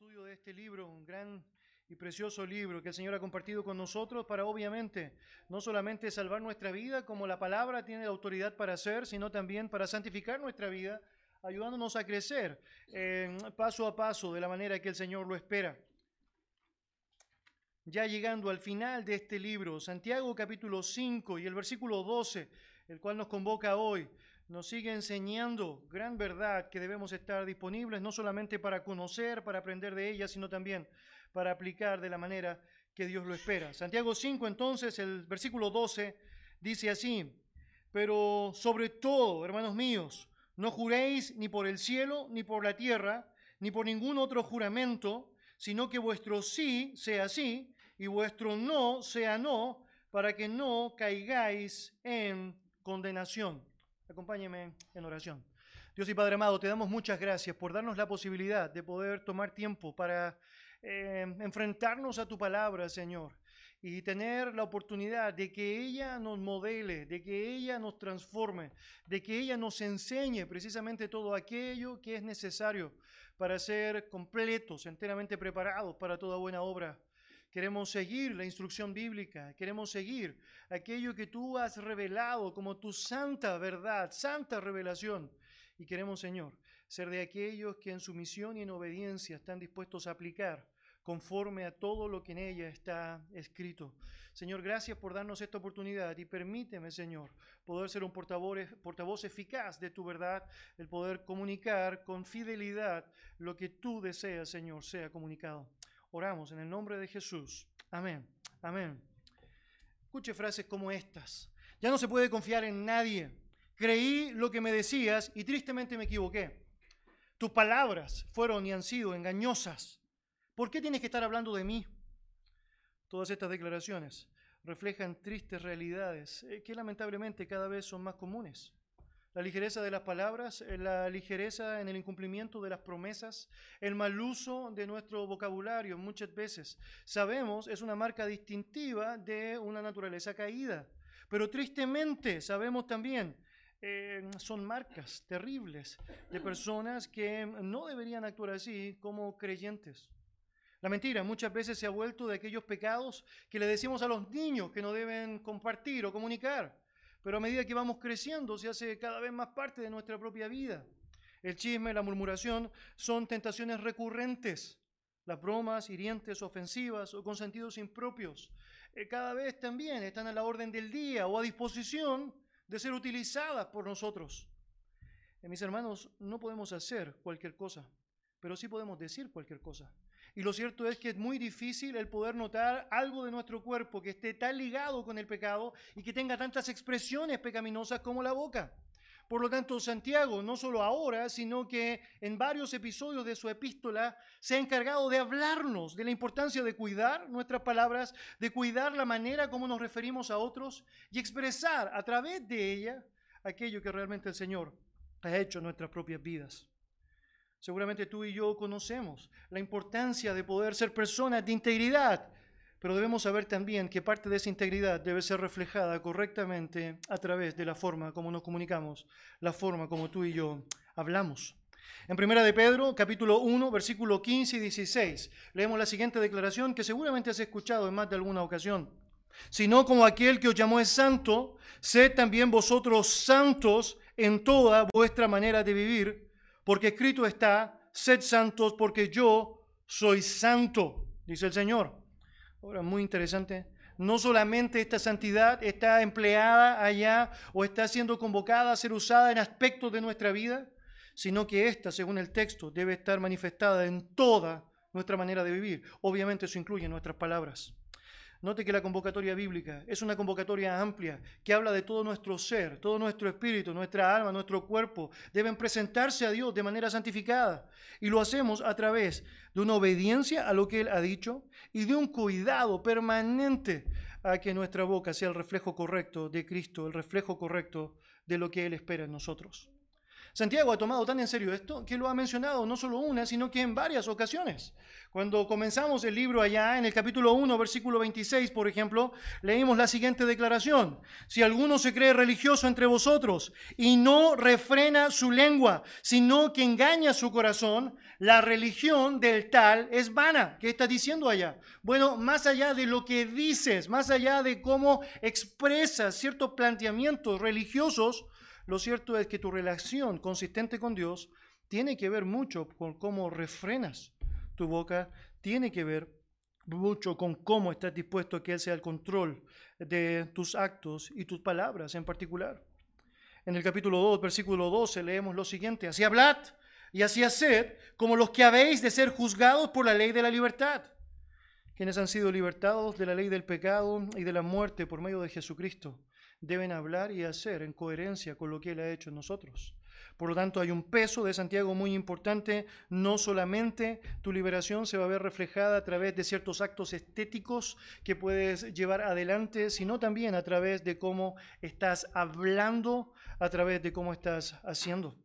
estudio de este libro, un gran y precioso libro que el Señor ha compartido con nosotros para obviamente no solamente salvar nuestra vida como la palabra tiene la autoridad para hacer, sino también para santificar nuestra vida, ayudándonos a crecer eh, paso a paso de la manera que el Señor lo espera. Ya llegando al final de este libro, Santiago capítulo 5 y el versículo 12, el cual nos convoca hoy, nos sigue enseñando gran verdad que debemos estar disponibles no solamente para conocer, para aprender de ella, sino también para aplicar de la manera que Dios lo espera. Santiago 5 entonces, el versículo 12 dice así, pero sobre todo, hermanos míos, no juréis ni por el cielo, ni por la tierra, ni por ningún otro juramento, sino que vuestro sí sea sí y vuestro no sea no, para que no caigáis en condenación. Acompáñeme en oración. Dios y Padre amado, te damos muchas gracias por darnos la posibilidad de poder tomar tiempo para eh, enfrentarnos a tu palabra, Señor, y tener la oportunidad de que ella nos modele, de que ella nos transforme, de que ella nos enseñe precisamente todo aquello que es necesario para ser completos, enteramente preparados para toda buena obra. Queremos seguir la instrucción bíblica, queremos seguir aquello que tú has revelado como tu santa verdad, santa revelación. Y queremos, Señor, ser de aquellos que en sumisión y en obediencia están dispuestos a aplicar conforme a todo lo que en ella está escrito. Señor, gracias por darnos esta oportunidad y permíteme, Señor, poder ser un portavoz, portavoz eficaz de tu verdad, el poder comunicar con fidelidad lo que tú deseas, Señor, sea comunicado. Oramos en el nombre de Jesús. Amén. Amén. Escuche frases como estas. Ya no se puede confiar en nadie. Creí lo que me decías y tristemente me equivoqué. Tus palabras fueron y han sido engañosas. ¿Por qué tienes que estar hablando de mí? Todas estas declaraciones reflejan tristes realidades eh, que lamentablemente cada vez son más comunes. La ligereza de las palabras, eh, la ligereza en el incumplimiento de las promesas, el mal uso de nuestro vocabulario muchas veces, sabemos, es una marca distintiva de una naturaleza caída. Pero tristemente sabemos también, eh, son marcas terribles de personas que no deberían actuar así como creyentes. La mentira muchas veces se ha vuelto de aquellos pecados que le decimos a los niños que no deben compartir o comunicar pero a medida que vamos creciendo se hace cada vez más parte de nuestra propia vida. El chisme, la murmuración son tentaciones recurrentes. Las bromas hirientes, ofensivas o con sentidos impropios eh, cada vez también están a la orden del día o a disposición de ser utilizadas por nosotros. Eh, mis hermanos, no podemos hacer cualquier cosa, pero sí podemos decir cualquier cosa. Y lo cierto es que es muy difícil el poder notar algo de nuestro cuerpo que esté tan ligado con el pecado y que tenga tantas expresiones pecaminosas como la boca. Por lo tanto, Santiago, no solo ahora, sino que en varios episodios de su epístola, se ha encargado de hablarnos de la importancia de cuidar nuestras palabras, de cuidar la manera como nos referimos a otros y expresar a través de ella aquello que realmente el Señor ha hecho en nuestras propias vidas. Seguramente tú y yo conocemos la importancia de poder ser personas de integridad, pero debemos saber también que parte de esa integridad debe ser reflejada correctamente a través de la forma como nos comunicamos, la forma como tú y yo hablamos. En Primera de Pedro, capítulo 1, versículo 15 y 16, leemos la siguiente declaración que seguramente has escuchado en más de alguna ocasión. Sino como aquel que os llamó es santo, sed también vosotros santos en toda vuestra manera de vivir porque escrito está, sed santos porque yo soy santo, dice el Señor. Ahora, muy interesante. No solamente esta santidad está empleada allá o está siendo convocada a ser usada en aspectos de nuestra vida, sino que esta, según el texto, debe estar manifestada en toda nuestra manera de vivir. Obviamente eso incluye nuestras palabras. Note que la convocatoria bíblica es una convocatoria amplia que habla de todo nuestro ser, todo nuestro espíritu, nuestra alma, nuestro cuerpo. Deben presentarse a Dios de manera santificada. Y lo hacemos a través de una obediencia a lo que Él ha dicho y de un cuidado permanente a que nuestra boca sea el reflejo correcto de Cristo, el reflejo correcto de lo que Él espera en nosotros. Santiago ha tomado tan en serio esto que lo ha mencionado no solo una, sino que en varias ocasiones. Cuando comenzamos el libro allá, en el capítulo 1, versículo 26, por ejemplo, leímos la siguiente declaración. Si alguno se cree religioso entre vosotros y no refrena su lengua, sino que engaña su corazón, la religión del tal es vana. ¿Qué está diciendo allá? Bueno, más allá de lo que dices, más allá de cómo expresas ciertos planteamientos religiosos, lo cierto es que tu relación consistente con Dios tiene que ver mucho con cómo refrenas tu boca tiene que ver mucho con cómo estás dispuesto a que Él sea el control de tus actos y tus palabras en particular. En el capítulo 2, versículo 12, leemos lo siguiente, así hablad y así haced como los que habéis de ser juzgados por la ley de la libertad, quienes han sido libertados de la ley del pecado y de la muerte por medio de Jesucristo, deben hablar y hacer en coherencia con lo que Él ha hecho en nosotros. Por lo tanto, hay un peso de Santiago muy importante. No solamente tu liberación se va a ver reflejada a través de ciertos actos estéticos que puedes llevar adelante, sino también a través de cómo estás hablando, a través de cómo estás haciendo.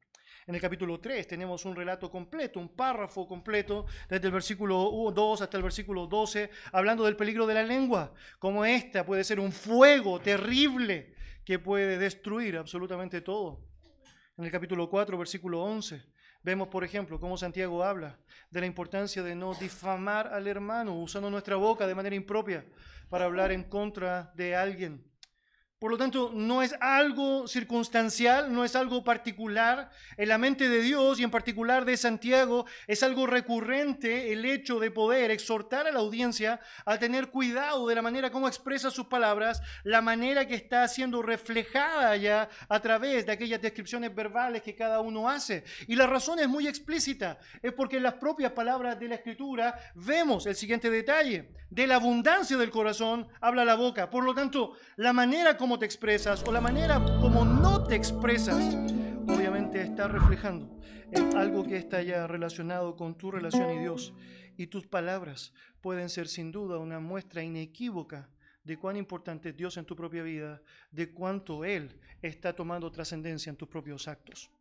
En el capítulo 3 tenemos un relato completo, un párrafo completo, desde el versículo 2 hasta el versículo 12, hablando del peligro de la lengua, como esta puede ser un fuego terrible que puede destruir absolutamente todo. En el capítulo 4, versículo 11, vemos, por ejemplo, cómo Santiago habla de la importancia de no difamar al hermano usando nuestra boca de manera impropia para hablar en contra de alguien. Por lo tanto, no es algo circunstancial, no es algo particular. En la mente de Dios y en particular de Santiago es algo recurrente el hecho de poder exhortar a la audiencia a tener cuidado de la manera como expresa sus palabras, la manera que está siendo reflejada ya a través de aquellas descripciones verbales que cada uno hace. Y la razón es muy explícita, es porque en las propias palabras de la Escritura vemos el siguiente detalle. De la abundancia del corazón habla la boca. Por lo tanto, la manera como cómo te expresas o la manera como no te expresas, obviamente está reflejando algo que está ya relacionado con tu relación y Dios. Y tus palabras pueden ser sin duda una muestra inequívoca de cuán importante es Dios en tu propia vida, de cuánto Él está tomando trascendencia en tus propios actos.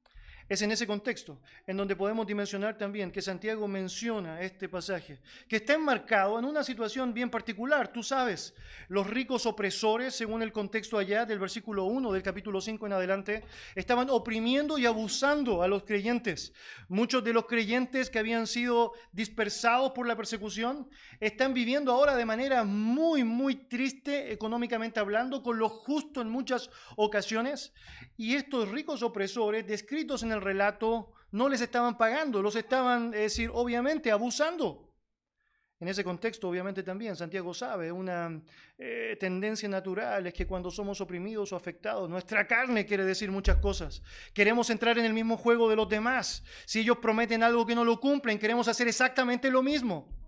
Es en ese contexto en donde podemos dimensionar también que Santiago menciona este pasaje, que está enmarcado en una situación bien particular. Tú sabes, los ricos opresores, según el contexto allá del versículo 1 del capítulo 5 en adelante, estaban oprimiendo y abusando a los creyentes. Muchos de los creyentes que habían sido dispersados por la persecución están viviendo ahora de manera muy, muy triste económicamente hablando, con lo justo en muchas ocasiones. Y estos ricos opresores, descritos en el relato, no les estaban pagando, los estaban, es decir, obviamente abusando. En ese contexto, obviamente también, Santiago sabe, una eh, tendencia natural es que cuando somos oprimidos o afectados, nuestra carne quiere decir muchas cosas. Queremos entrar en el mismo juego de los demás. Si ellos prometen algo que no lo cumplen, queremos hacer exactamente lo mismo.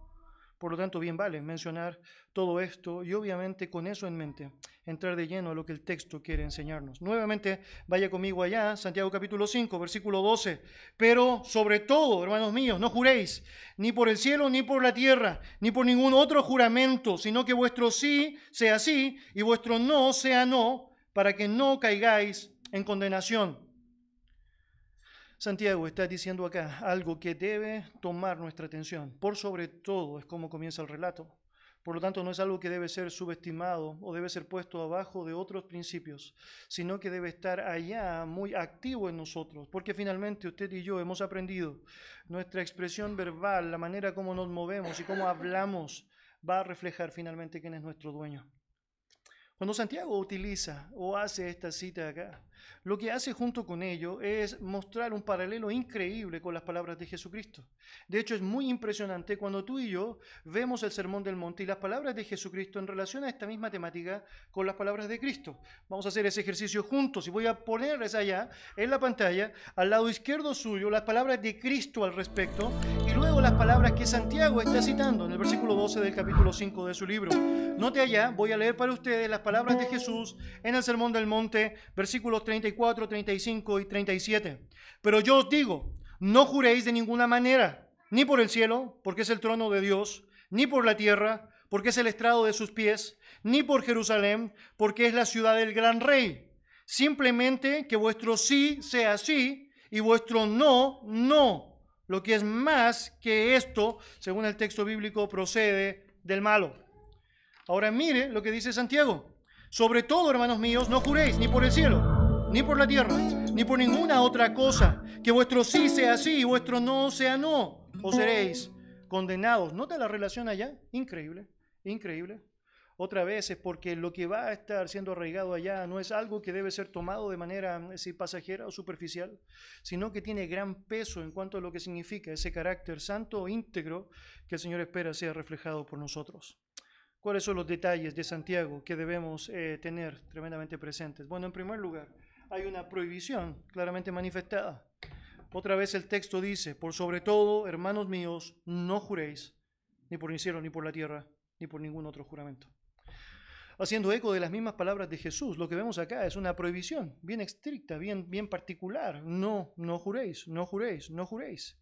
Por lo tanto, bien vale mencionar todo esto y obviamente con eso en mente entrar de lleno a lo que el texto quiere enseñarnos. Nuevamente, vaya conmigo allá, Santiago capítulo 5, versículo 12. Pero sobre todo, hermanos míos, no juréis ni por el cielo ni por la tierra, ni por ningún otro juramento, sino que vuestro sí sea sí y vuestro no sea no, para que no caigáis en condenación. Santiago está diciendo acá algo que debe tomar nuestra atención. Por sobre todo es como comienza el relato. Por lo tanto, no es algo que debe ser subestimado o debe ser puesto abajo de otros principios, sino que debe estar allá muy activo en nosotros, porque finalmente usted y yo hemos aprendido nuestra expresión verbal, la manera como nos movemos y cómo hablamos, va a reflejar finalmente quién es nuestro dueño. Cuando Santiago utiliza o hace esta cita acá, lo que hace junto con ello es mostrar un paralelo increíble con las palabras de Jesucristo. De hecho, es muy impresionante cuando tú y yo vemos el Sermón del Monte y las palabras de Jesucristo en relación a esta misma temática con las palabras de Cristo. Vamos a hacer ese ejercicio juntos y voy a ponerles allá en la pantalla, al lado izquierdo suyo, las palabras de Cristo al respecto y luego las palabras que Santiago está citando en el versículo 12 del capítulo 5 de su libro. Note allá, voy a leer para ustedes las palabras de Jesús en el Sermón del Monte, versículos 34 34, 35 y 37. Pero yo os digo, no juréis de ninguna manera, ni por el cielo, porque es el trono de Dios, ni por la tierra, porque es el estrado de sus pies, ni por Jerusalén, porque es la ciudad del gran rey. Simplemente que vuestro sí sea sí y vuestro no, no. Lo que es más que esto, según el texto bíblico, procede del malo. Ahora mire lo que dice Santiago. Sobre todo, hermanos míos, no juréis ni por el cielo, ni por la tierra, ni por ninguna otra cosa. Que vuestro sí sea sí y vuestro no sea no. O seréis condenados. ¿Nota la relación allá? Increíble, increíble. Otra vez es porque lo que va a estar siendo arraigado allá no es algo que debe ser tomado de manera así, pasajera o superficial, sino que tiene gran peso en cuanto a lo que significa ese carácter santo o íntegro que el Señor espera sea reflejado por nosotros. ¿Cuáles son los detalles de Santiago que debemos eh, tener tremendamente presentes? Bueno, en primer lugar, hay una prohibición claramente manifestada. Otra vez el texto dice, por sobre todo, hermanos míos, no juréis, ni por el cielo, ni por la tierra, ni por ningún otro juramento haciendo eco de las mismas palabras de Jesús. Lo que vemos acá es una prohibición bien estricta, bien, bien particular. No, no juréis, no juréis, no juréis.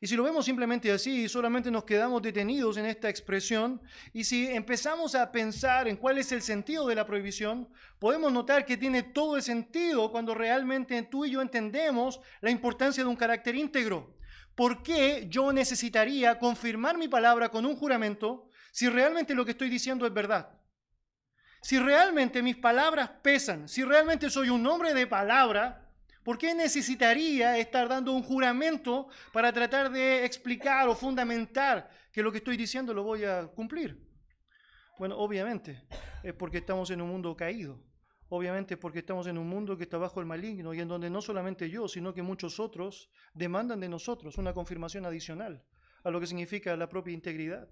Y si lo vemos simplemente así, solamente nos quedamos detenidos en esta expresión, y si empezamos a pensar en cuál es el sentido de la prohibición, podemos notar que tiene todo el sentido cuando realmente tú y yo entendemos la importancia de un carácter íntegro. ¿Por qué yo necesitaría confirmar mi palabra con un juramento si realmente lo que estoy diciendo es verdad? si realmente mis palabras pesan, si realmente soy un hombre de palabra, ¿por qué necesitaría estar dando un juramento para tratar de explicar o fundamentar que lo que estoy diciendo lo voy a cumplir? Bueno, obviamente es porque estamos en un mundo caído. Obviamente porque estamos en un mundo que está bajo el maligno y en donde no solamente yo, sino que muchos otros demandan de nosotros una confirmación adicional a lo que significa la propia integridad.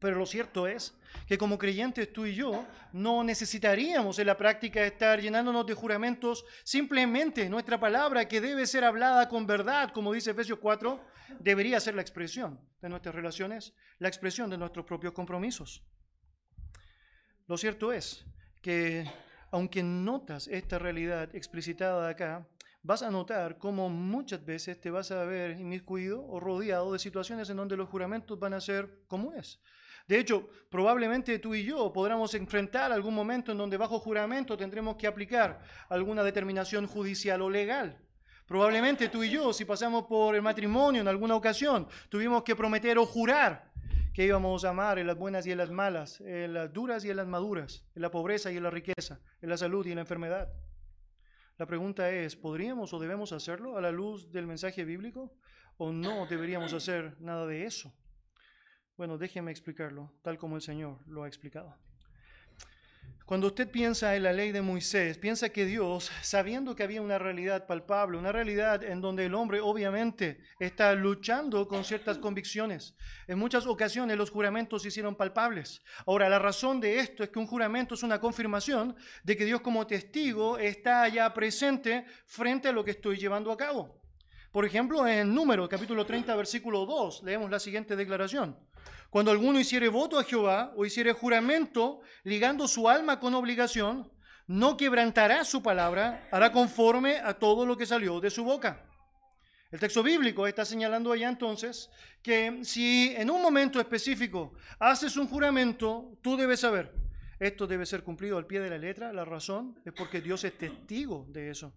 Pero lo cierto es que como creyentes tú y yo no necesitaríamos en la práctica estar llenándonos de juramentos. Simplemente nuestra palabra que debe ser hablada con verdad, como dice Efesios 4, debería ser la expresión de nuestras relaciones, la expresión de nuestros propios compromisos. Lo cierto es que aunque notas esta realidad explicitada acá, vas a notar cómo muchas veces te vas a ver inmiscuido o rodeado de situaciones en donde los juramentos van a ser comunes. De hecho, probablemente tú y yo podremos enfrentar algún momento en donde bajo juramento tendremos que aplicar alguna determinación judicial o legal. Probablemente tú y yo, si pasamos por el matrimonio en alguna ocasión, tuvimos que prometer o jurar que íbamos a amar en las buenas y en las malas, en las duras y en las maduras, en la pobreza y en la riqueza, en la salud y en la enfermedad. La pregunta es, ¿podríamos o debemos hacerlo a la luz del mensaje bíblico? ¿O no deberíamos hacer nada de eso? Bueno, déjeme explicarlo, tal como el Señor lo ha explicado. Cuando usted piensa en la ley de Moisés, piensa que Dios, sabiendo que había una realidad palpable, una realidad en donde el hombre obviamente está luchando con ciertas convicciones, en muchas ocasiones los juramentos se hicieron palpables. Ahora, la razón de esto es que un juramento es una confirmación de que Dios como testigo está ya presente frente a lo que estoy llevando a cabo. Por ejemplo, en Número, capítulo 30, versículo 2, leemos la siguiente declaración. Cuando alguno hiciere voto a Jehová o hiciere juramento ligando su alma con obligación, no quebrantará su palabra, hará conforme a todo lo que salió de su boca. El texto bíblico está señalando allá entonces que si en un momento específico haces un juramento, tú debes saber, esto debe ser cumplido al pie de la letra, la razón es porque Dios es testigo de eso.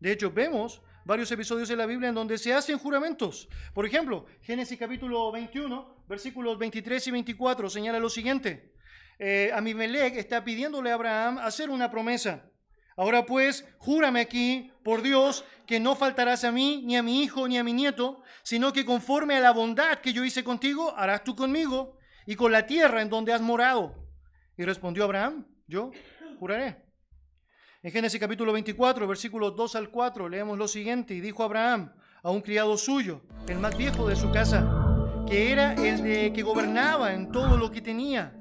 De hecho, vemos varios episodios en la Biblia en donde se hacen juramentos. Por ejemplo, Génesis capítulo 21, versículos 23 y 24 señala lo siguiente. Eh, Amimelech está pidiéndole a Abraham hacer una promesa. Ahora pues, júrame aquí, por Dios, que no faltarás a mí, ni a mi hijo, ni a mi nieto, sino que conforme a la bondad que yo hice contigo, harás tú conmigo y con la tierra en donde has morado. Y respondió Abraham, yo juraré. En Génesis capítulo 24, versículos 2 al 4, leemos lo siguiente, y dijo Abraham a un criado suyo, el más viejo de su casa, que era el de que gobernaba en todo lo que tenía.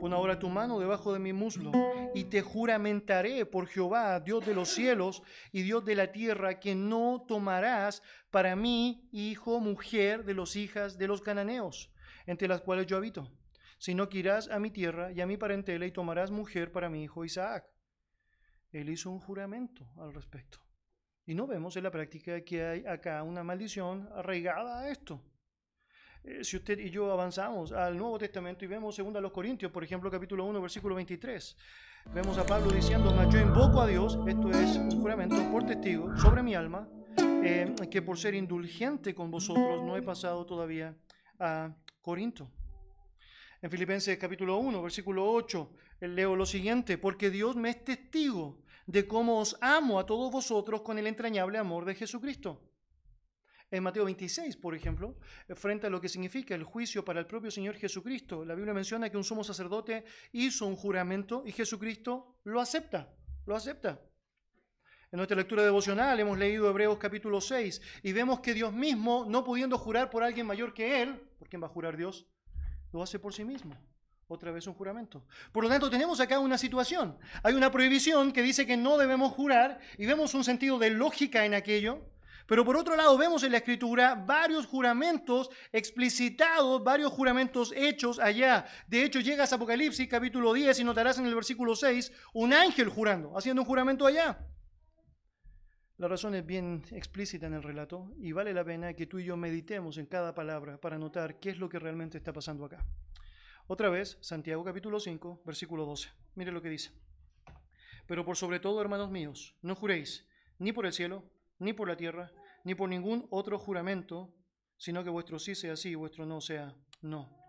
Pon ahora tu mano debajo de mi muslo y te juramentaré por Jehová, Dios de los cielos y Dios de la tierra, que no tomarás para mí hijo, mujer de los hijas de los cananeos, entre las cuales yo habito, sino que irás a mi tierra y a mi parentela y tomarás mujer para mi hijo Isaac él hizo un juramento al respecto. Y no vemos en la práctica que hay acá una maldición arraigada a esto. Eh, si usted y yo avanzamos al Nuevo Testamento y vemos 2 Corintios, por ejemplo, capítulo 1, versículo 23, vemos a Pablo diciendo, yo invoco a Dios, esto es un juramento por testigo sobre mi alma, eh, que por ser indulgente con vosotros no he pasado todavía a Corinto. En Filipenses capítulo 1, versículo 8, leo lo siguiente, porque Dios me es testigo de cómo os amo a todos vosotros con el entrañable amor de Jesucristo. En Mateo 26, por ejemplo, frente a lo que significa el juicio para el propio Señor Jesucristo, la Biblia menciona que un sumo sacerdote hizo un juramento y Jesucristo lo acepta, lo acepta. En nuestra lectura devocional hemos leído Hebreos capítulo 6 y vemos que Dios mismo, no pudiendo jurar por alguien mayor que Él, ¿por quién va a jurar Dios? Lo hace por sí mismo. Otra vez un juramento. Por lo tanto, tenemos acá una situación. Hay una prohibición que dice que no debemos jurar y vemos un sentido de lógica en aquello. Pero por otro lado, vemos en la escritura varios juramentos explicitados, varios juramentos hechos allá. De hecho, llegas a Apocalipsis capítulo 10 y notarás en el versículo 6 un ángel jurando, haciendo un juramento allá. La razón es bien explícita en el relato y vale la pena que tú y yo meditemos en cada palabra para notar qué es lo que realmente está pasando acá. Otra vez, Santiago capítulo 5, versículo 12. Mire lo que dice. Pero por sobre todo, hermanos míos, no juréis ni por el cielo, ni por la tierra, ni por ningún otro juramento, sino que vuestro sí sea sí y vuestro no sea no.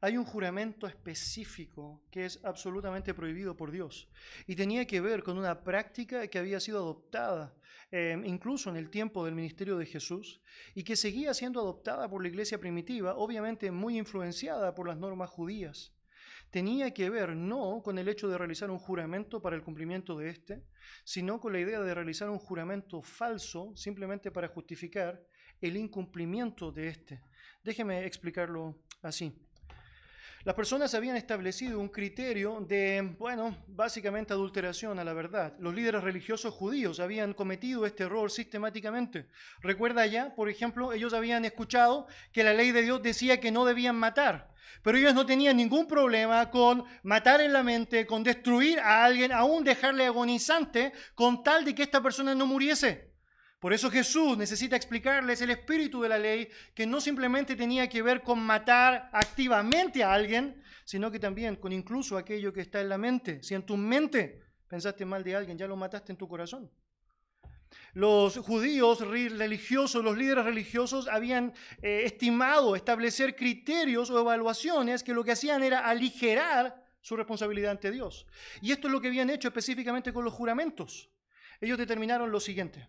Hay un juramento específico que es absolutamente prohibido por Dios y tenía que ver con una práctica que había sido adoptada Em, incluso en el tiempo del ministerio de Jesús, y que seguía siendo adoptada por la iglesia primitiva, obviamente muy influenciada por las normas judías. Tenía que ver no con el hecho de realizar un juramento para el cumplimiento de éste, sino con la idea de realizar un juramento falso simplemente para justificar el incumplimiento de éste. Déjeme explicarlo así. Las personas habían establecido un criterio de, bueno, básicamente adulteración a la verdad. Los líderes religiosos judíos habían cometido este error sistemáticamente. Recuerda ya, por ejemplo, ellos habían escuchado que la ley de Dios decía que no debían matar. Pero ellos no tenían ningún problema con matar en la mente, con destruir a alguien, aún dejarle agonizante, con tal de que esta persona no muriese. Por eso Jesús necesita explicarles el espíritu de la ley, que no simplemente tenía que ver con matar activamente a alguien, sino que también con incluso aquello que está en la mente. Si en tu mente pensaste mal de alguien, ya lo mataste en tu corazón. Los judíos religiosos, los líderes religiosos habían eh, estimado establecer criterios o evaluaciones que lo que hacían era aligerar su responsabilidad ante Dios. Y esto es lo que habían hecho específicamente con los juramentos. Ellos determinaron lo siguiente.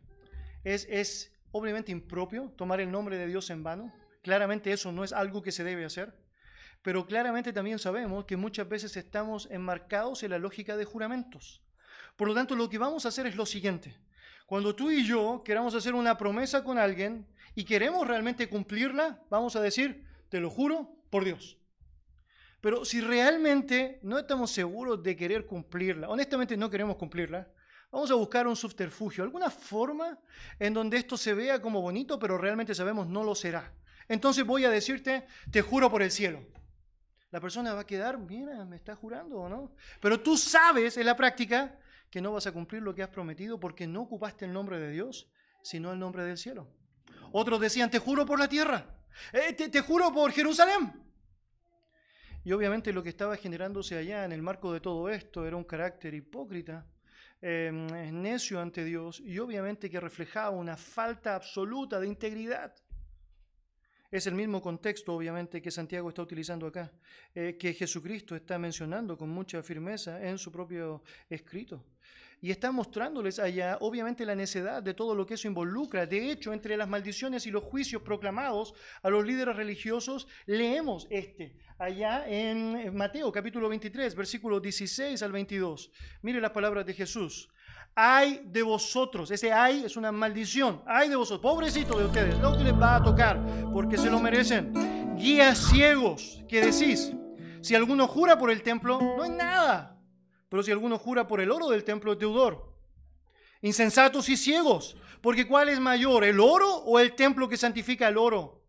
Es, obviamente impropio tomar el nombre de Dios en vano. Claramente eso no es algo que se debe hacer. Pero claramente también sabemos que muchas veces estamos enmarcados en la lógica de juramentos. Por lo tanto, lo que vamos a hacer es lo siguiente. Cuando tú y yo queramos hacer una promesa con alguien y queremos realmente cumplirla, vamos a decir, te lo juro por Dios. Pero si realmente no estamos seguros de querer cumplirla, honestamente no queremos cumplirla, Vamos a buscar un subterfugio, alguna forma en donde esto se vea como bonito, pero realmente sabemos no lo será. Entonces voy a decirte, te juro por el cielo. La persona va a quedar, mira, me está jurando o no. Pero tú sabes en la práctica que no vas a cumplir lo que has prometido porque no ocupaste el nombre de Dios, sino el nombre del cielo. Otros decían, te juro por la tierra, eh, te, te juro por Jerusalén. Y obviamente lo que estaba generándose allá en el marco de todo esto era un carácter hipócrita eh, necio ante Dios y obviamente que reflejaba una falta absoluta de integridad. Es el mismo contexto, obviamente, que Santiago está utilizando acá, eh, que Jesucristo está mencionando con mucha firmeza en su propio escrito. Y está mostrándoles allá, obviamente, la necedad de todo lo que eso involucra. De hecho, entre las maldiciones y los juicios proclamados a los líderes religiosos, leemos este allá en Mateo capítulo 23, versículos 16 al 22. Mire las palabras de Jesús. Hay de vosotros, ese hay es una maldición, hay de vosotros, pobrecito de ustedes, lo que les va a tocar, porque se lo merecen. Guías ciegos, ¿qué decís? Si alguno jura por el templo, no es nada, pero si alguno jura por el oro del templo, es deudor. Insensatos y ciegos, porque ¿cuál es mayor, el oro o el templo que santifica el oro?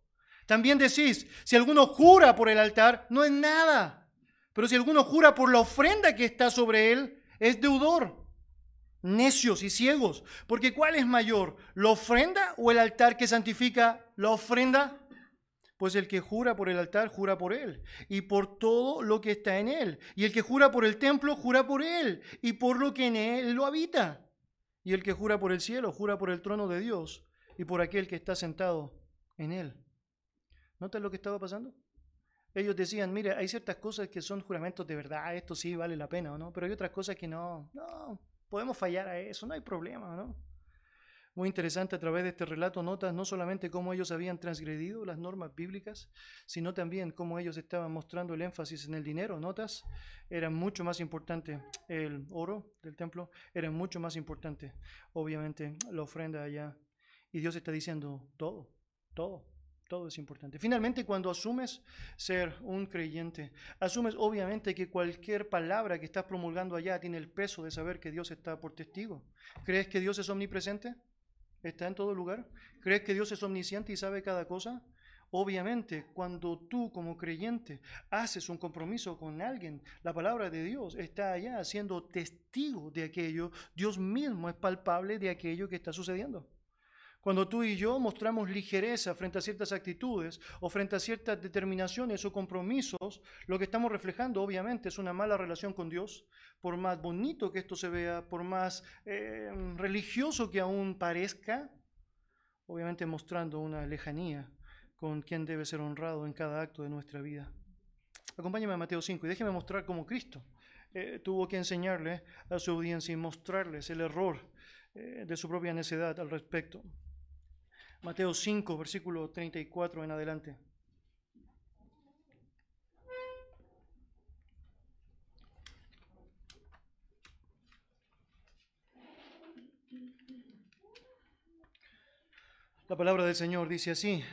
También decís, si alguno jura por el altar, no es nada. Pero si alguno jura por la ofrenda que está sobre él, es deudor. Necios y ciegos. Porque ¿cuál es mayor? ¿La ofrenda o el altar que santifica la ofrenda? Pues el que jura por el altar, jura por él, y por todo lo que está en él. Y el que jura por el templo, jura por él, y por lo que en él lo habita. Y el que jura por el cielo, jura por el trono de Dios, y por aquel que está sentado en él. ¿Notas lo que estaba pasando? Ellos decían, mire, hay ciertas cosas que son juramentos de verdad, esto sí vale la pena, ¿o no? Pero hay otras cosas que no, no, podemos fallar a eso, no hay problema, ¿no? Muy interesante a través de este relato notas no solamente cómo ellos habían transgredido las normas bíblicas, sino también cómo ellos estaban mostrando el énfasis en el dinero. Notas, era mucho más importante el oro del templo, era mucho más importante, obviamente, la ofrenda allá. Y Dios está diciendo todo, todo. Todo es importante. Finalmente, cuando asumes ser un creyente, asumes obviamente que cualquier palabra que estás promulgando allá tiene el peso de saber que Dios está por testigo. ¿Crees que Dios es omnipresente? ¿Está en todo lugar? ¿Crees que Dios es omnisciente y sabe cada cosa? Obviamente, cuando tú como creyente haces un compromiso con alguien, la palabra de Dios está allá siendo testigo de aquello. Dios mismo es palpable de aquello que está sucediendo. Cuando tú y yo mostramos ligereza frente a ciertas actitudes o frente a ciertas determinaciones o compromisos, lo que estamos reflejando obviamente es una mala relación con Dios. Por más bonito que esto se vea, por más eh, religioso que aún parezca, obviamente mostrando una lejanía con quien debe ser honrado en cada acto de nuestra vida. Acompáñame a Mateo 5 y déjeme mostrar cómo Cristo eh, tuvo que enseñarle a su audiencia y mostrarles el error eh, de su propia necedad al respecto. Mateo 5, versículo 34 en adelante. La palabra del Señor dice así,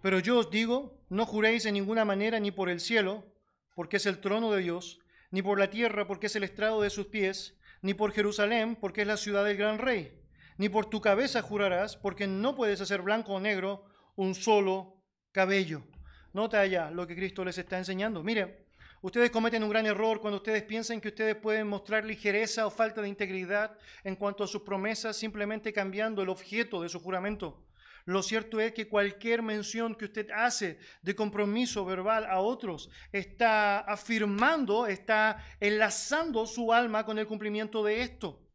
pero yo os digo, no juréis en ninguna manera ni por el cielo, porque es el trono de Dios, ni por la tierra, porque es el estrado de sus pies, ni por Jerusalén, porque es la ciudad del gran rey ni por tu cabeza jurarás, porque no puedes hacer blanco o negro un solo cabello. Nota allá lo que Cristo les está enseñando. Mire, ustedes cometen un gran error cuando ustedes piensan que ustedes pueden mostrar ligereza o falta de integridad en cuanto a sus promesas simplemente cambiando el objeto de su juramento. Lo cierto es que cualquier mención que usted hace de compromiso verbal a otros está afirmando, está enlazando su alma con el cumplimiento de esto.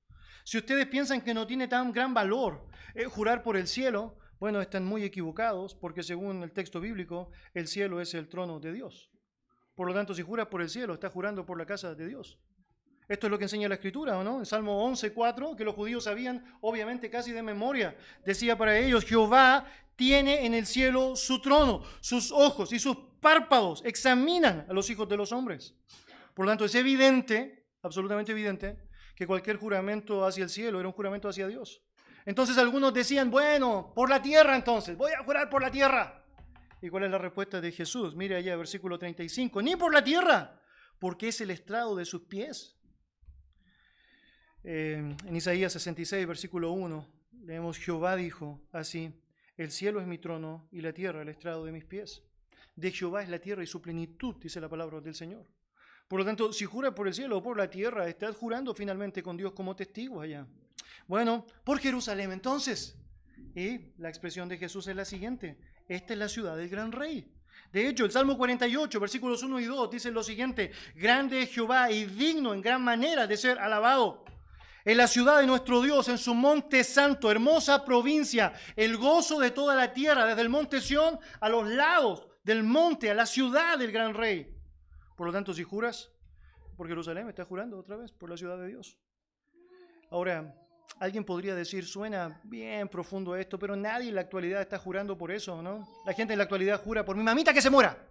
Si ustedes piensan que no tiene tan gran valor eh, jurar por el cielo, bueno, están muy equivocados porque según el texto bíblico, el cielo es el trono de Dios. Por lo tanto, si juras por el cielo, estás jurando por la casa de Dios. Esto es lo que enseña la Escritura, ¿o no? En Salmo 11.4, que los judíos sabían, obviamente casi de memoria, decía para ellos, Jehová tiene en el cielo su trono, sus ojos y sus párpados examinan a los hijos de los hombres. Por lo tanto, es evidente, absolutamente evidente, que cualquier juramento hacia el cielo era un juramento hacia Dios. Entonces algunos decían, bueno, por la tierra entonces, voy a jurar por la tierra. ¿Y cuál es la respuesta de Jesús? Mire allá, versículo 35, ni por la tierra, porque es el estrado de sus pies. en Isaías 66, versículo 1, leemos, Jehová dijo así, el cielo es mi trono y la tierra el estrado de mis pies. De Jehová es la tierra y su plenitud, dice la palabra del Señor. Por lo tanto, si jura por el cielo o por la tierra, estás jurando finalmente con Dios como testigo allá. Bueno, por Jerusalén entonces. Y la expresión de Jesús es la siguiente. Esta es la ciudad del gran rey. De hecho, el Salmo 48, versículos 1 y 2, dice lo siguiente. Grande es Jehová y digno en gran manera de ser alabado. En la ciudad de nuestro Dios, en su monte santo, hermosa provincia, el gozo de toda la tierra, desde el monte Sión a los lados del monte, a la ciudad del gran rey. Por lo tanto, si juras por Jerusalén, estás jurando otra vez por la ciudad de Dios. Ahora, alguien podría decir, suena bien profundo esto, pero nadie en la actualidad está jurando por eso, ¿no? La gente en la actualidad jura por mi mamita que se muera.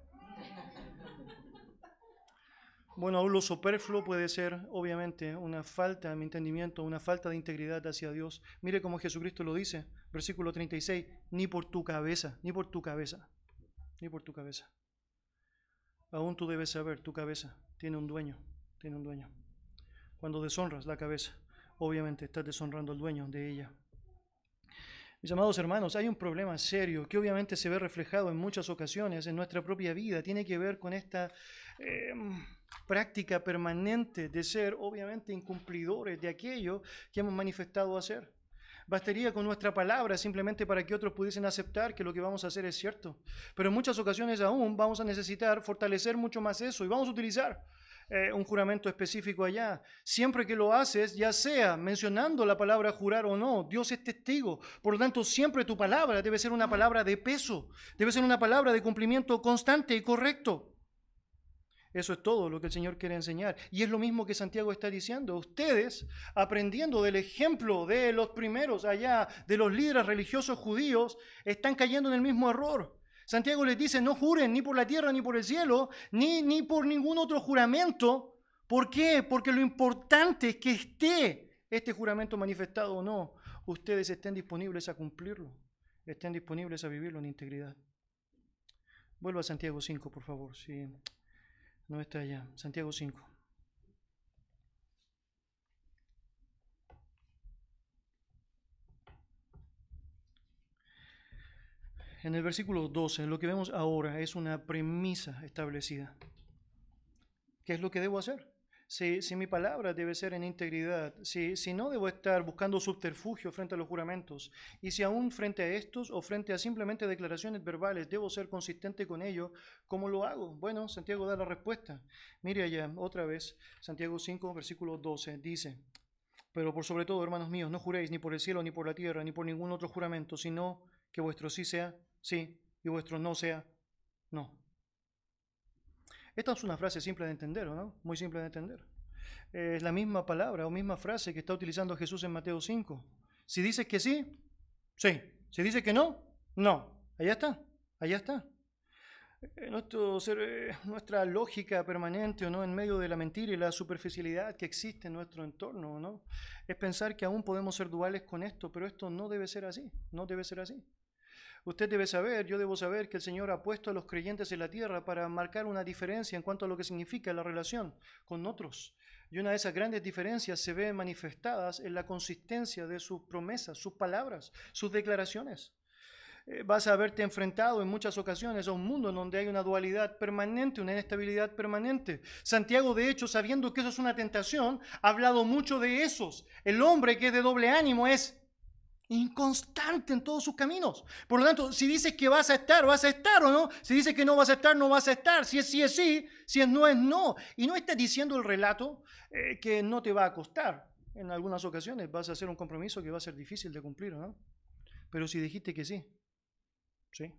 Bueno, aún lo superfluo puede ser, obviamente, una falta de entendimiento, una falta de integridad hacia Dios. Mire cómo Jesucristo lo dice, versículo 36, ni por tu cabeza, ni por tu cabeza, ni por tu cabeza. Aún tú debes saber, tu cabeza tiene un dueño, tiene un dueño. Cuando deshonras la cabeza, obviamente estás deshonrando al dueño de ella. Mis amados hermanos, hay un problema serio que obviamente se ve reflejado en muchas ocasiones en nuestra propia vida. Tiene que ver con esta eh, práctica permanente de ser obviamente incumplidores de aquello que hemos manifestado hacer. Bastaría con nuestra palabra simplemente para que otros pudiesen aceptar que lo que vamos a hacer es cierto. Pero en muchas ocasiones aún vamos a necesitar fortalecer mucho más eso y vamos a utilizar eh, un juramento específico allá. Siempre que lo haces, ya sea mencionando la palabra jurar o no, Dios es testigo. Por lo tanto, siempre tu palabra debe ser una palabra de peso, debe ser una palabra de cumplimiento constante y correcto. Eso es todo lo que el Señor quiere enseñar. Y es lo mismo que Santiago está diciendo. Ustedes, aprendiendo del ejemplo de los primeros allá, de los líderes religiosos judíos, están cayendo en el mismo error. Santiago les dice, no juren ni por la tierra, ni por el cielo, ni, ni por ningún otro juramento. ¿Por qué? Porque lo importante es que esté este juramento manifestado o no. Ustedes estén disponibles a cumplirlo, estén disponibles a vivirlo en integridad. Vuelva a Santiago 5, por favor. Sí. No está allá. Santiago 5. En el versículo 12, lo que vemos ahora es una premisa establecida. ¿Qué es lo que debo hacer? Si, mi palabra debe ser en integridad, si, si no debo estar buscando subterfugio frente a los juramentos, y si aún frente a estos o frente a simplemente declaraciones verbales debo ser consistente con ello, ¿cómo lo hago? Bueno, Santiago da la respuesta. Mire allá, otra vez, Santiago 5, versículo 12, dice, pero por sobre todo, hermanos míos, no juréis ni por el cielo, ni por la tierra, ni por ningún otro juramento, sino que vuestro sí sea sí y vuestro no sea no esta es una frase simple de entender, no? Muy simple de entender. Es la misma palabra o misma frase que está utilizando Jesús en Mateo 5. Si dices que sí, sí. Si dices que no, no. Allá está, allá está. Eh, nuestro eh, nuestra lógica permanente no en medio de la mentira y la superficialidad que existe en nuestro entorno, ¿no? Es pensar que aún podemos ser duales con esto, pero esto no debe ser así, no debe ser así. Usted debe saber, yo debo saber que el Señor ha puesto a los creyentes en la tierra para marcar una diferencia en cuanto a lo que significa la relación con otros. Y una de esas grandes diferencias se ve manifestadas en la consistencia de sus promesas, sus palabras, sus declaraciones. Eh, vas a verte enfrentado en muchas ocasiones a un mundo en donde hay una dualidad permanente, una inestabilidad permanente. Santiago, de hecho, sabiendo que eso es una tentación, ha hablado mucho de esos. El hombre que es de doble ánimo es inconstante en todos sus caminos. Por lo tanto, si dices que vas a estar, vas a estar o no. Si dices que no vas a estar, no vas a estar. Si es sí, es sí. Si es no, es no. Y no está diciendo el relato eh, que no te va a costar. En algunas ocasiones vas a hacer un compromiso que va a ser difícil de cumplir, ¿no? Pero si dijiste que sí, ¿sí?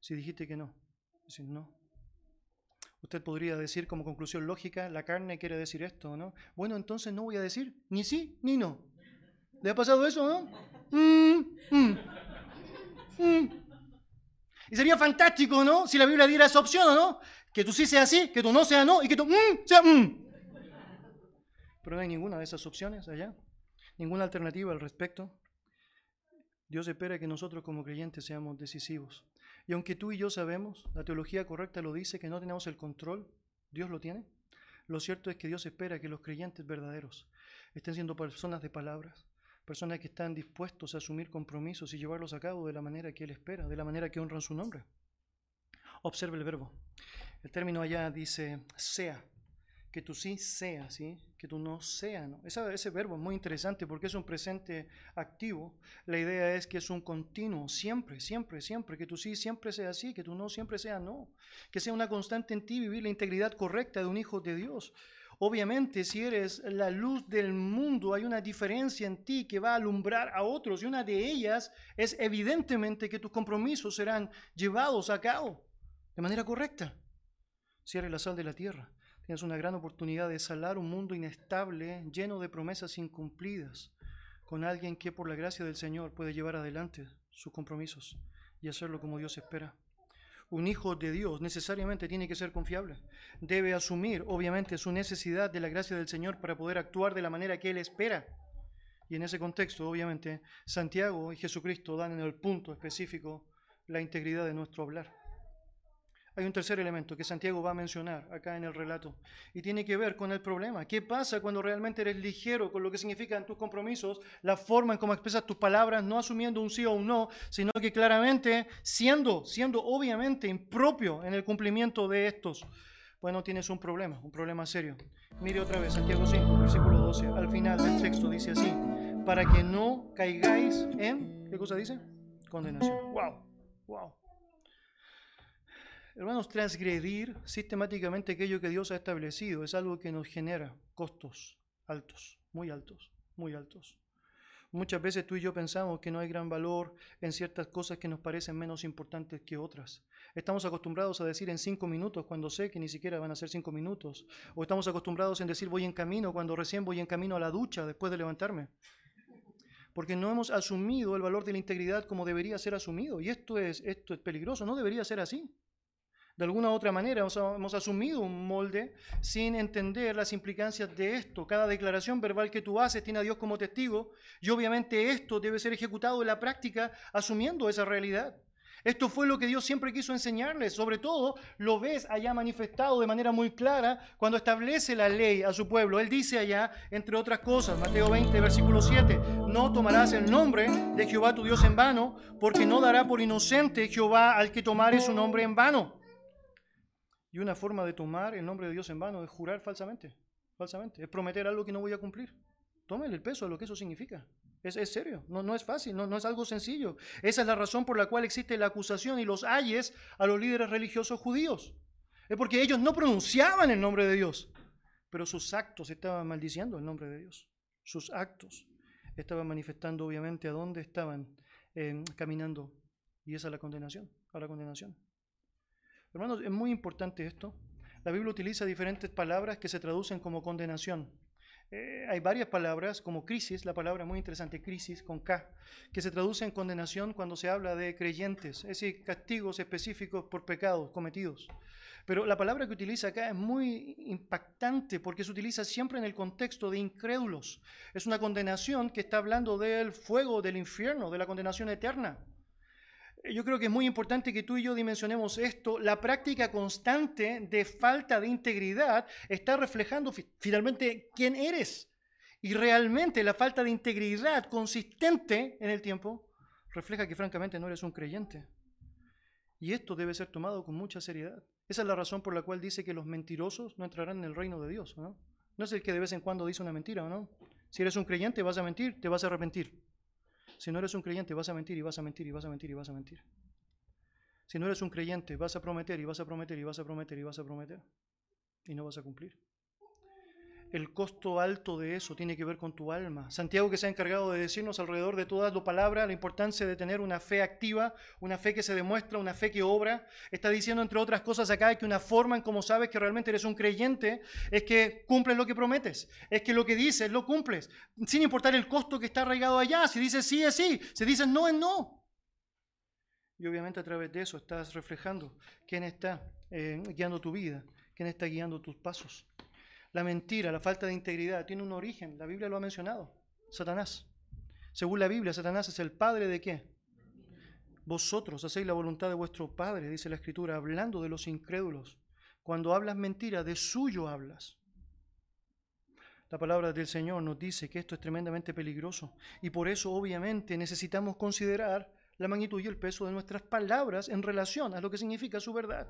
Si dijiste que no, si no. Usted podría decir como conclusión lógica, la carne quiere decir esto, ¿no? Bueno, entonces no voy a decir ni sí ni no. ¿Le ha pasado eso, no? Mm, mm, mm. Y sería fantástico, ¿no? Si la Biblia diera esa opción, ¿no? Que tú sí sea sí, que tú no sea no y que tú sea Pero no hay ninguna de esas opciones allá. Ninguna alternativa al respecto. Dios espera que nosotros como creyentes seamos decisivos. Y aunque tú y yo sabemos, la teología correcta lo dice, que no tenemos el control, Dios lo tiene. Lo cierto es que Dios espera que los creyentes verdaderos estén siendo personas de palabras, personas que están dispuestos a asumir compromisos y llevarlos a cabo de la manera que Él espera, de la manera que honran su nombre. Observe el verbo. El término allá dice sea, que tú sí seas, ¿sí? que tú no seas. ¿no? Ese, verbo es muy interesante porque es un presente activo. La idea es que es un continuo, siempre, siempre, siempre, que tú sí siempre sea así, que tú no siempre sea no. Que sea una constante en ti vivir la integridad correcta de un hijo de Dios. Obviamente, si eres la luz del mundo, hay una diferencia en ti que va a alumbrar a otros y una de ellas es evidentemente que tus compromisos serán llevados a cabo de manera correcta. Si eres la sal de la tierra, tienes una gran oportunidad de salar un mundo inestable, lleno de promesas incumplidas, con alguien que por la gracia del Señor puede llevar adelante sus compromisos y hacerlo como Dios espera un hijo de Dios necesariamente tiene que ser confiable. Debe asumir, obviamente, su necesidad de la gracia del Señor para poder actuar de la manera que Él espera. Y en ese contexto, obviamente, Santiago y Jesucristo dan en el punto específico la integridad de nuestro hablar. Hay un tercer elemento que Santiago va a mencionar acá en el relato y tiene que ver con el problema. ¿Qué pasa cuando realmente eres ligero con lo que significan tus compromisos, la forma en cómo expresas tus palabras, no asumiendo un sí o un no, sino que claramente siendo, siendo obviamente impropio en el cumplimiento de estos? Bueno, tienes un problema, un problema serio. Mire otra vez Santiago 5, versículo 12. Al final del texto dice así, para que no caigáis en, ¿qué cosa dice? Condenación. Wow, wow. Hermanos, transgredir sistemáticamente aquello que Dios ha establecido es algo que nos genera costos altos, muy altos, muy altos. Muchas veces tú y yo pensamos que no hay gran valor en ciertas cosas que nos parecen menos importantes que otras. Estamos acostumbrados a decir en cinco minutos cuando sé que ni siquiera van a ser cinco minutos. O estamos acostumbrados en decir voy en camino cuando recién voy en camino a la ducha después de levantarme. Porque no hemos asumido el valor de la integridad como debería ser asumido. Y esto es, esto es peligroso, no debería ser así de alguna u otra manera hemos, asumido un molde sin entender las implicancias de esto. Cada declaración verbal que tú haces tiene a Dios como testigo y obviamente esto debe ser ejecutado en la práctica asumiendo esa realidad. Esto fue lo que Dios siempre quiso enseñarles. Sobre todo lo ves allá manifestado de manera muy clara cuando establece la ley a su pueblo. Él dice allá, entre otras cosas, Mateo 20, versículo 7, no tomarás el nombre de Jehová tu Dios en vano, porque no dará por inocente Jehová al que tomare su nombre en vano. Y una forma de tomar el nombre de Dios en vano es jurar falsamente. Falsamente. Es prometer algo que no voy a cumplir. Tómale el peso de lo que eso significa. Es, es serio, no, no, es fácil, no, no, es algo sencillo. Esa es la razón por la cual existe la acusación y los ayes a los líderes religiosos judíos. Es porque ellos no pronunciaban el nombre de Dios, pero sus actos estaban maldiciendo el nombre de Dios. Sus actos estaban manifestando obviamente a dónde estaban eh, caminando. Y esa es la condenación, a la condenación. Hermanos, es muy importante esto. La Biblia utiliza diferentes palabras que se traducen como condenación. Eh, hay varias palabras, como crisis, la palabra muy interesante, crisis con K, que se traduce en condenación cuando se habla de creyentes, es decir, castigos específicos por pecados cometidos. Pero la palabra que utiliza acá es muy impactante porque se utiliza siempre en el contexto de incrédulos. Es una condenación que está hablando del fuego del infierno, de la condenación eterna. Yo creo que es muy importante que tú y yo dimensionemos esto. La práctica constante de falta de integridad está reflejando finalmente quién eres. Y realmente la falta de integridad consistente en el tiempo refleja que francamente no eres un creyente. Y esto debe ser tomado con mucha seriedad. Esa es la razón por la cual dice que los mentirosos no entrarán en el reino de Dios. ¿no? no es el que de vez en cuando dice una mentira, ¿o no? Si eres un creyente vas a mentir, te vas a arrepentir. Si no eres un creyente, vas a mentir y vas a mentir y vas a mentir y vas a mentir. Si no eres un creyente, vas a prometer y vas a prometer y vas a prometer y vas a prometer. Y no vas a cumplir. El costo alto de eso tiene que ver con tu alma. Santiago que se ha encargado de decirnos alrededor de todas las palabras la importancia de tener una fe activa, una fe que se demuestra, una fe que obra. Está diciendo entre otras cosas acá que una forma en cómo sabes que realmente eres un creyente es que cumples lo que prometes, es que lo que dices lo cumples, sin importar el costo que está arraigado allá. Si dices sí es sí, si dices no es no. Y obviamente a través de eso estás reflejando quién está eh, guiando tu vida, quién está guiando tus pasos. La mentira, la falta de integridad, tiene un origen. La Biblia lo ha mencionado. Satanás. Según la Biblia, Satanás es el padre de qué? Vosotros hacéis la voluntad de vuestro Padre, dice la Escritura, hablando de los incrédulos. Cuando hablas mentira, de suyo hablas. La palabra del Señor nos dice que esto es tremendamente peligroso y por eso obviamente necesitamos considerar la magnitud y el peso de nuestras palabras en relación a lo que significa su verdad.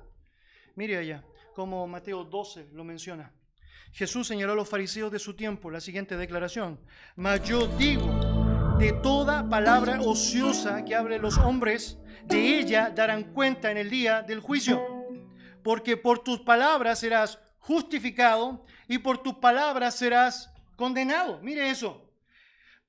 Mire allá, como Mateo 12 lo menciona. Jesús señaló a los fariseos de su tiempo la siguiente declaración. Mas yo digo, de toda palabra ociosa que hablen los hombres, de ella darán cuenta en el día del juicio. Porque por tus palabras serás justificado y por tus palabras serás condenado. Mire eso.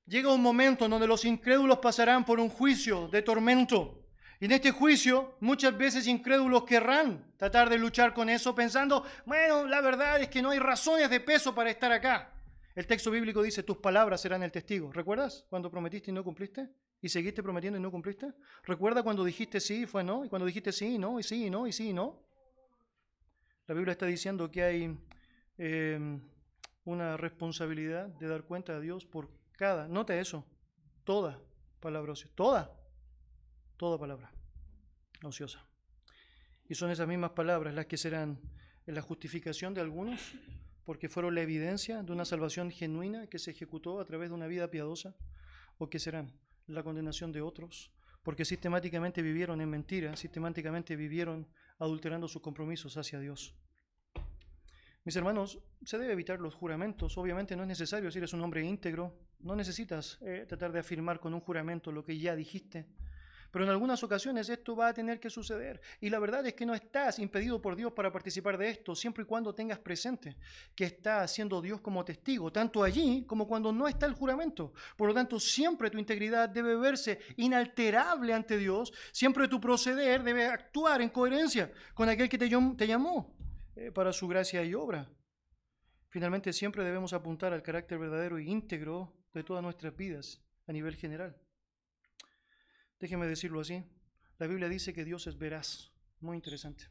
Llega un momento en donde los incrédulos pasarán por un juicio de tormento. En este juicio muchas veces incrédulos querrán tratar de luchar con eso pensando, bueno, la verdad es que no hay razones de peso para estar acá. El texto bíblico dice, tus palabras serán el testigo. ¿Recuerdas cuando prometiste y no cumpliste? ¿Y seguiste prometiendo y no cumpliste? ¿Recuerda cuando dijiste sí y fue no? ¿Y cuando dijiste sí y no? ¿Y sí y no? ¿Y sí y no? La Biblia está diciendo que hay em, una responsabilidad de dar cuenta a Dios por cada, nota eso, toda palabra toda toda palabra ociosa. Y son esas mismas palabras las que serán la justificación de algunos, porque fueron la evidencia de una salvación genuina que se ejecutó a través de una vida piadosa, o que serán la condenación de otros, porque sistemáticamente vivieron en mentira, sistemáticamente vivieron adulterando sus compromisos hacia Dios. Mis hermanos, se debe evitar los juramentos. Obviamente no es necesario si eres un hombre íntegro. No necesitas eh, tratar de afirmar con un juramento lo que ya dijiste Pero en algunas ocasiones esto va a tener que suceder. Y la verdad es que no estás impedido por Dios para participar de esto, siempre y cuando tengas presente que está haciendo Dios como testigo, tanto allí como cuando no está el juramento. Por lo tanto, siempre tu integridad debe verse inalterable ante Dios, siempre tu proceder debe actuar en coherencia con aquel que te, llamó eh, para su gracia y obra. Finalmente, siempre debemos apuntar al carácter verdadero e íntegro de todas nuestras vidas a nivel general. Déjeme decirlo así. La Biblia dice que Dios es veraz. Muy interesante.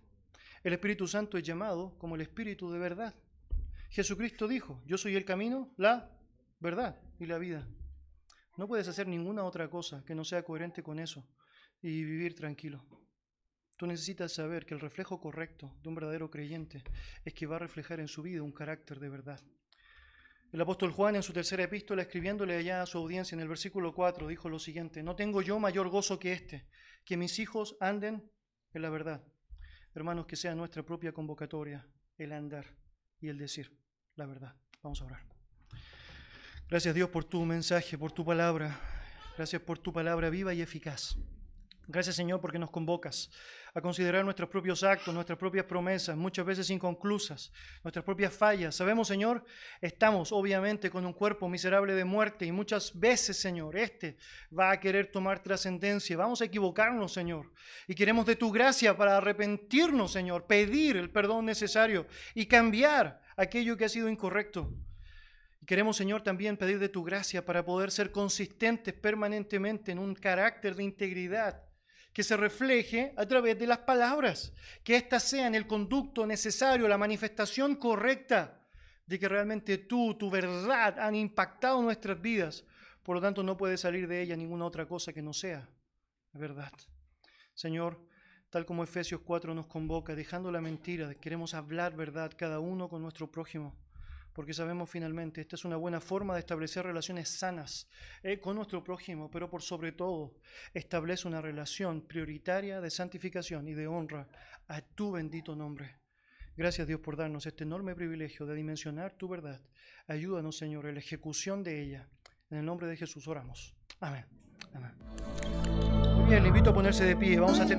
El Espíritu Santo es llamado como el Espíritu de verdad. Jesucristo dijo, yo soy el camino, la verdad y la vida. No puedes hacer ninguna otra cosa que no sea coherente con eso y vivir tranquilo. Tú necesitas saber que el reflejo correcto de un verdadero creyente es que va a reflejar en su vida un carácter de verdad. El apóstol Juan en su tercera epístola, escribiéndole allá a su audiencia en el versículo 4, dijo lo siguiente, no tengo yo mayor gozo que este, que mis hijos anden en la verdad. Hermanos, que sea nuestra propia convocatoria el andar y el decir la verdad. Vamos a orar. Gracias Dios por tu mensaje, por tu palabra. Gracias por tu palabra viva y eficaz. Gracias Señor porque nos convocas a considerar nuestros propios actos, nuestras propias promesas, muchas veces inconclusas, nuestras propias fallas. Sabemos Señor, estamos obviamente con un cuerpo miserable de muerte y muchas veces Señor, este va a querer tomar trascendencia. Vamos a equivocarnos Señor y queremos de tu gracia para arrepentirnos Señor, pedir el perdón necesario y cambiar aquello que ha sido incorrecto. Queremos, Señor, también pedir de tu gracia para poder ser consistentes permanentemente en un carácter de integridad que se refleje a través de las palabras, que éstas sean el conducto necesario, la manifestación correcta de que realmente tú, tu verdad, han impactado nuestras vidas. Por lo tanto, no puede salir de ella ninguna otra cosa que no sea verdad. Señor, tal como Efesios 4 nos convoca, dejando la mentira, queremos hablar verdad cada uno con nuestro prójimo porque sabemos finalmente, esta es una buena forma de establecer relaciones sanas eh, con nuestro prójimo, pero por sobre todo establece una relación prioritaria de santificación y de honra a tu bendito nombre. Gracias Dios por darnos este enorme privilegio de dimensionar tu verdad. Ayúdanos Señor en la ejecución de ella. En el nombre de Jesús oramos. Amén. Muy bien, le invito a ponerse de pie. Vamos a hacer...